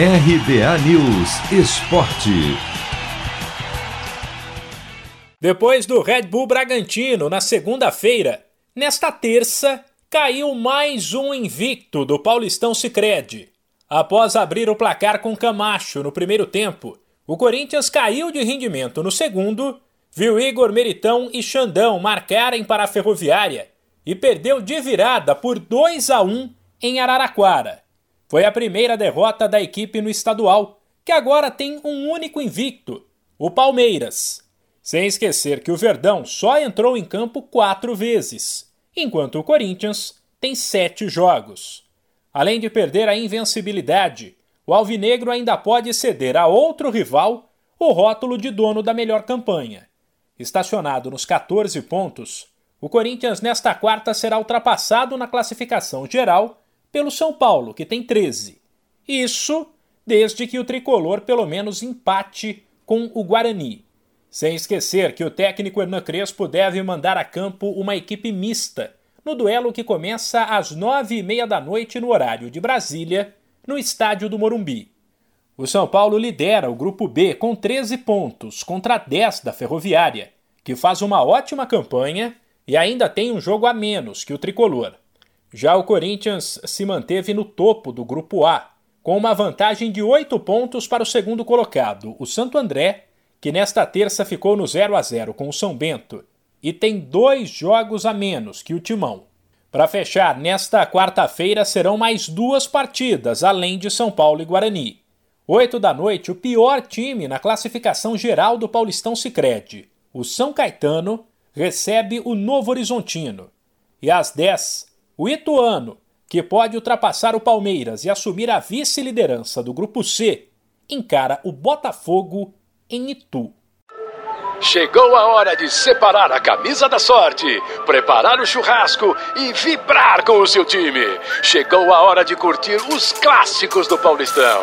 RBA News Esporte. Depois do Red Bull Bragantino na segunda-feira, nesta terça caiu mais um invicto do Paulistão Sicredi. Após abrir o placar com Camacho no primeiro tempo, o Corinthians caiu de rendimento no segundo, viu Igor Meritão e Xandão marcarem para a Ferroviária e perdeu de virada por 2 a 1 em Araraquara. Foi a primeira derrota da equipe no estadual, que agora tem um único invicto, o Palmeiras. Sem esquecer que o Verdão só entrou em campo quatro vezes, enquanto o Corinthians tem sete jogos. Além de perder a invencibilidade, o Alvinegro ainda pode ceder a outro rival o rótulo de dono da melhor campanha. Estacionado nos 14 pontos, o Corinthians nesta quarta será ultrapassado na classificação geral pelo São Paulo, que tem 13. Isso desde que o tricolor pelo menos empate com o Guarani. Sem esquecer que o técnico Hernan Crespo deve mandar a campo uma equipe mista no duelo que começa às nove e meia da noite no horário de Brasília, no estádio do Morumbi. O São Paulo lidera o grupo B com 13 pontos contra 10 da Ferroviária, que faz uma ótima campanha e ainda tem um jogo a menos que o tricolor. Já o Corinthians se manteve no topo do grupo A, com uma vantagem de oito pontos para o segundo colocado, o Santo André, que nesta terça ficou no 0 a 0 com o São Bento e tem dois jogos a menos que o Timão. Para fechar, nesta quarta-feira serão mais duas partidas, além de São Paulo e Guarani. Oito da noite, o pior time na classificação geral do Paulistão Sicredi, o São Caetano, recebe o Novo Horizontino. E às 10, o Ituano, que pode ultrapassar o Palmeiras e assumir a vice-liderança do Grupo C, encara o Botafogo em Itu. Chegou a hora de separar a camisa da sorte, preparar o churrasco e vibrar com o seu time. Chegou a hora de curtir os clássicos do Paulistão.